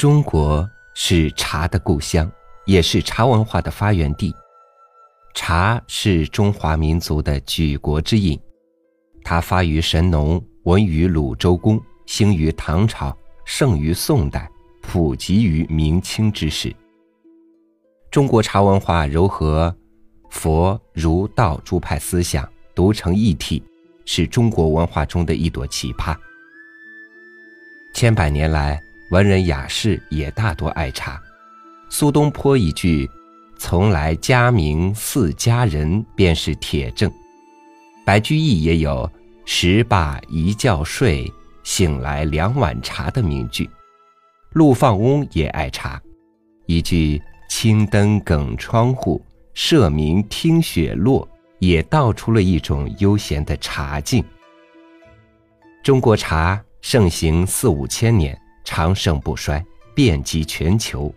中国是茶的故乡，也是茶文化的发源地。茶是中华民族的举国之饮，它发于神农，闻于鲁周公，兴于唐朝，盛于宋代，普及于明清之时。中国茶文化糅合佛、儒、道诸派思想，独成一体，是中国文化中的一朵奇葩。千百年来，文人雅士也大多爱茶。苏东坡一句“从来佳茗似佳人”便是铁证。白居易也有“食罢一觉睡，醒来两碗茶”的名句。陆放翁也爱茶，一句“青灯耿窗户，社民听雪落”也道出了一种悠闲的茶境。中国茶。盛行四五千年，长盛不衰，遍及全球。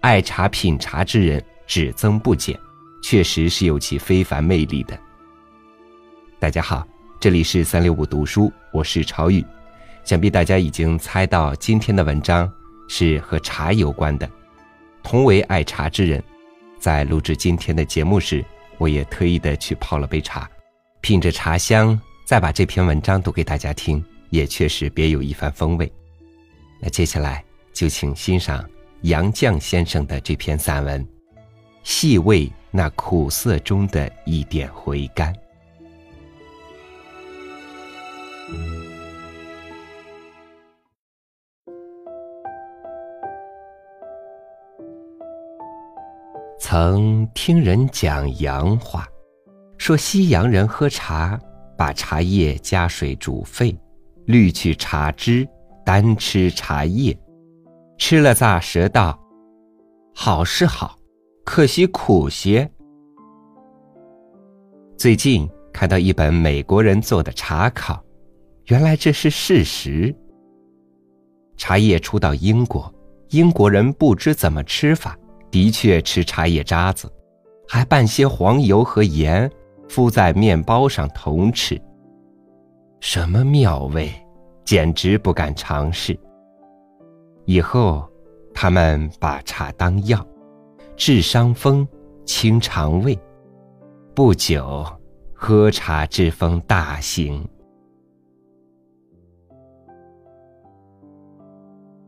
爱茶品茶之人只增不减，确实是有其非凡魅力的。大家好，这里是三六五读书，我是朝雨。想必大家已经猜到今天的文章是和茶有关的。同为爱茶之人，在录制今天的节目时，我也特意的去泡了杯茶，品着茶香，再把这篇文章读给大家听。也确实别有一番风味。接下来就请欣赏杨绛先生的这篇散文，细味那苦涩中的一点回甘。曾听人讲洋话，说西洋人喝茶，把茶叶加水煮沸。滤去茶汁，单吃茶叶，吃了咂舌道：“好是好，可惜苦些。”最近看到一本美国人做的茶考，原来这是事实。茶叶初到英国，英国人不知怎么吃法，的确吃茶叶渣子，还拌些黄油和盐，敷在面包上同吃。什么妙味，简直不敢尝试。以后，他们把茶当药，治伤风、清肠胃。不久，喝茶之风大行。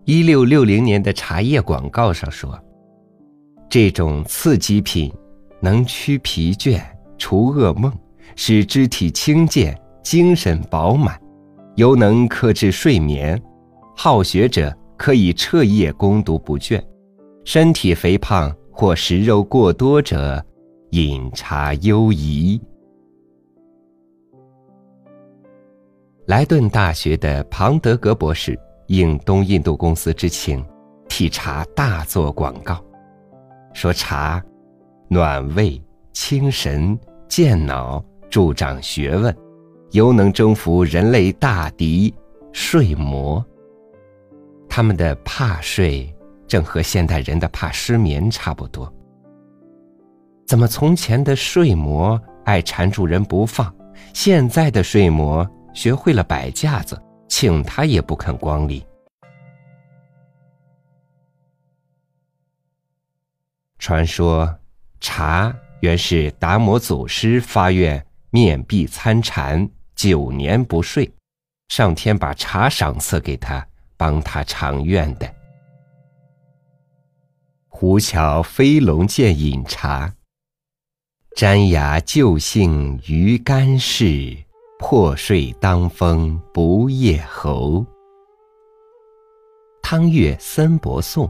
一六六零年的茶叶广告上说：“这种刺激品能驱疲倦、除噩梦，使肢体轻健。”精神饱满，又能克制睡眠，好学者可以彻夜攻读不倦；身体肥胖或食肉过多者，饮茶优宜。莱顿大学的庞德格博士应东印度公司之请，替茶大做广告，说茶暖胃、清神、健脑、助长学问。犹能征服人类大敌睡魔。他们的怕睡，正和现代人的怕失眠差不多。怎么从前的睡魔爱缠住人不放，现在的睡魔学会了摆架子，请他也不肯光临？传说茶原是达摩祖师发愿面壁参禅。九年不睡，上天把茶赏赐给他，帮他偿愿的。胡桥飞龙见饮茶，粘牙就姓于干事，破睡当风不夜侯。汤月森伯颂，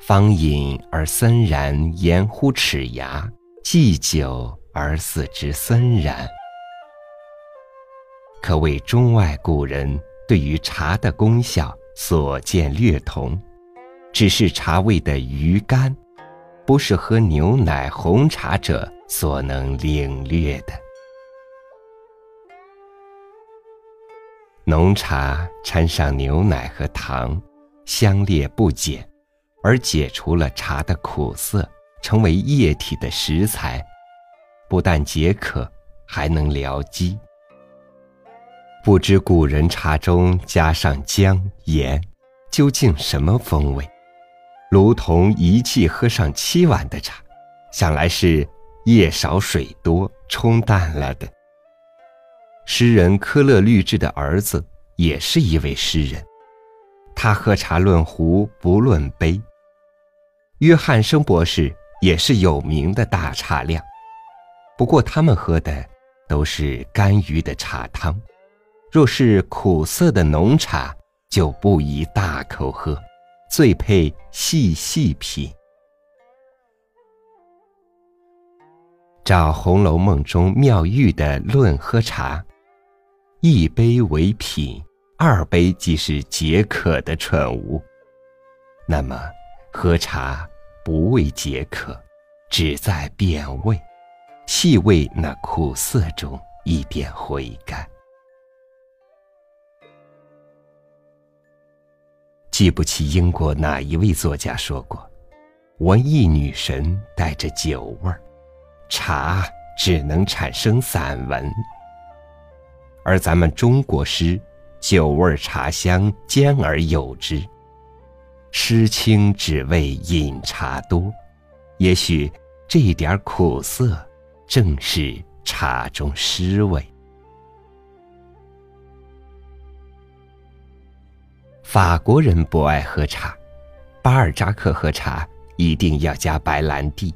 方饮而森然，言乎齿牙；祭酒而似之森然。可谓中外古人对于茶的功效所见略同，只是茶味的余甘，不是喝牛奶红茶者所能领略的。浓茶掺上牛奶和糖，香烈不减，而解除了茶的苦涩，成为液体的食材，不但解渴，还能疗饥。不知古人茶中加上姜盐，究竟什么风味？如同一气喝上七碗的茶，想来是夜少水多冲淡了的。诗人科勒律治的儿子也是一位诗人，他喝茶论壶不论杯。约翰生博士也是有名的大茶量，不过他们喝的都是甘于的茶汤，若是苦涩的浓茶，就不宜大口喝。最配细细品。照《红楼梦》中妙玉的论喝茶，一杯为品，二杯即是解渴的蠢物。那么，喝茶不为解渴，只在变味，细味那苦涩中一点回甘。记不起英国哪一位作家说过：“文艺女神带着酒味儿，茶只能产生散文。”而咱们中国诗，酒味茶香兼而有之。诗清只为饮茶多，也许这点苦涩，正是茶中诗味。法国人不爱喝茶，巴尔扎克喝茶一定要加白兰地。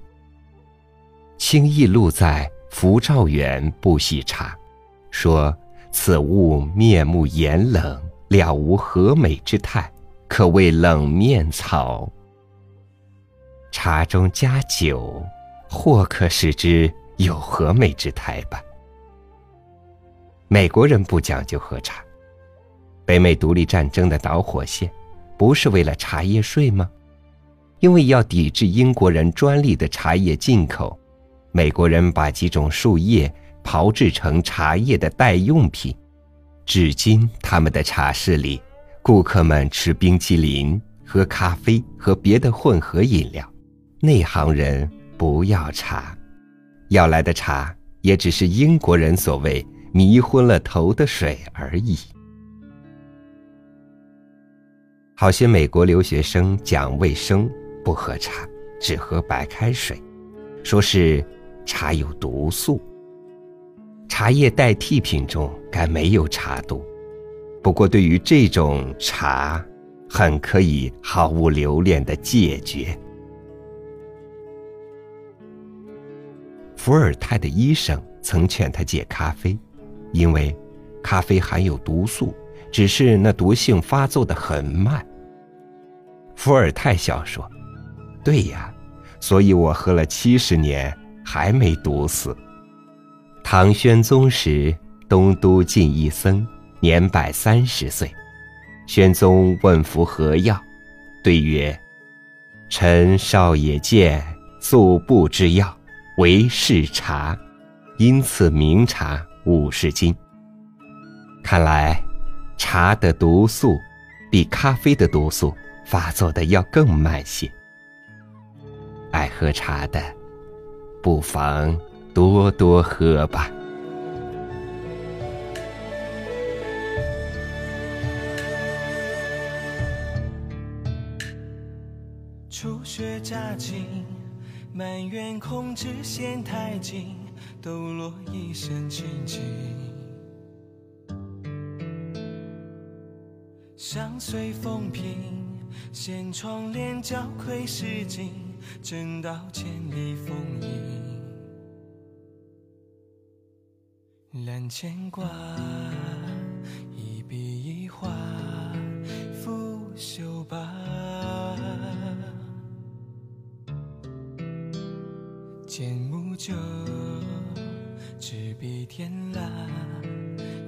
清逸录在福照园不喜茶，说此物面目严冷，了无和美之态，可谓冷面草。茶中加酒，或可使之有和美之态吧。美国人不讲究喝茶。北美独立战争的导火线，不是为了茶叶税吗？因为要抵制英国人专利的茶叶进口，美国人把几种树叶炮制成茶叶的代用品。至今，他们的茶室里，顾客们吃冰淇淋、喝咖啡和别的混合饮料，内行人不要茶，要来的茶也只是英国人所谓迷昏了头的水而已。好些美国留学生讲卫生，不喝茶，只喝白开水，说是茶有毒素。茶叶代替品中该没有茶毒，不过对于这种茶，很可以毫无留恋的戒绝。伏尔泰的医生曾劝他戒咖啡，因为咖啡含有毒素。只是那毒性发作的很慢。伏尔泰笑说：“对呀，所以我喝了七十年还没毒死。”唐宣宗时，东都进一僧，年百三十岁。宣宗问服何药，对曰：“臣少也见素布之药，为是茶，因赐名茶五十斤。”看来。茶的毒素比咖啡的毒素发作的要更慢些。爱喝茶的，不妨多多喝吧。初雪乍晴，满园空枝嫌太静，抖落一身清静。相随风平，掀窗帘，交愧诗经，正道千里风影。揽牵挂，一笔一画，拂袖罢。剑木酒，执笔添蜡，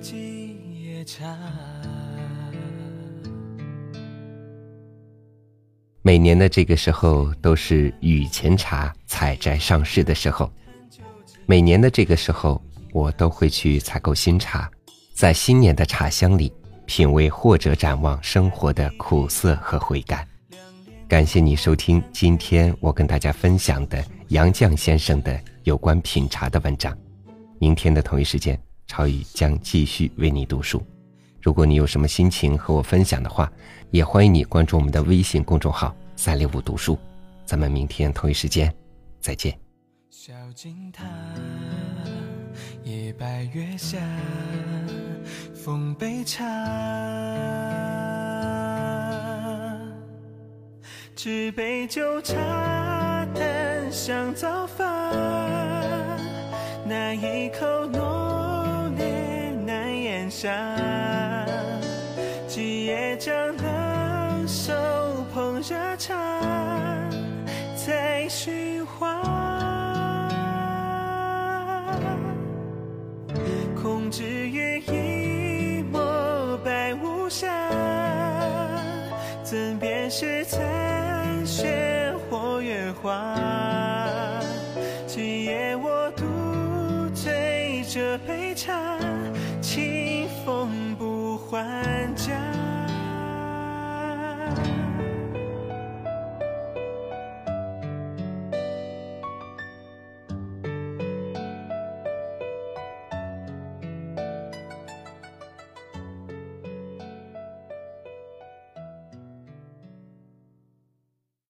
几夜茶。每年的这个时候都是雨前茶采摘上市的时候，每年的这个时候我都会去采购新茶，在新年的茶香里品味或者展望生活的苦涩和回甘。感谢你收听今天我跟大家分享的杨绛先生的有关品茶的文章。明天的同一时间，超宇将继续为你读书。如果你有什么心情和我分享的话，也欢迎你关注我们的微信公众号“三六五读书”。咱们明天同一时间再见。小径塔，夜白月下，奉杯茶，纸杯酒茶淡香早发，那一口浓下，几夜将冷手捧热茶，在寻话。空知月一抹白无瑕，怎辨是残雪或月华？今夜我独醉这杯茶，还家。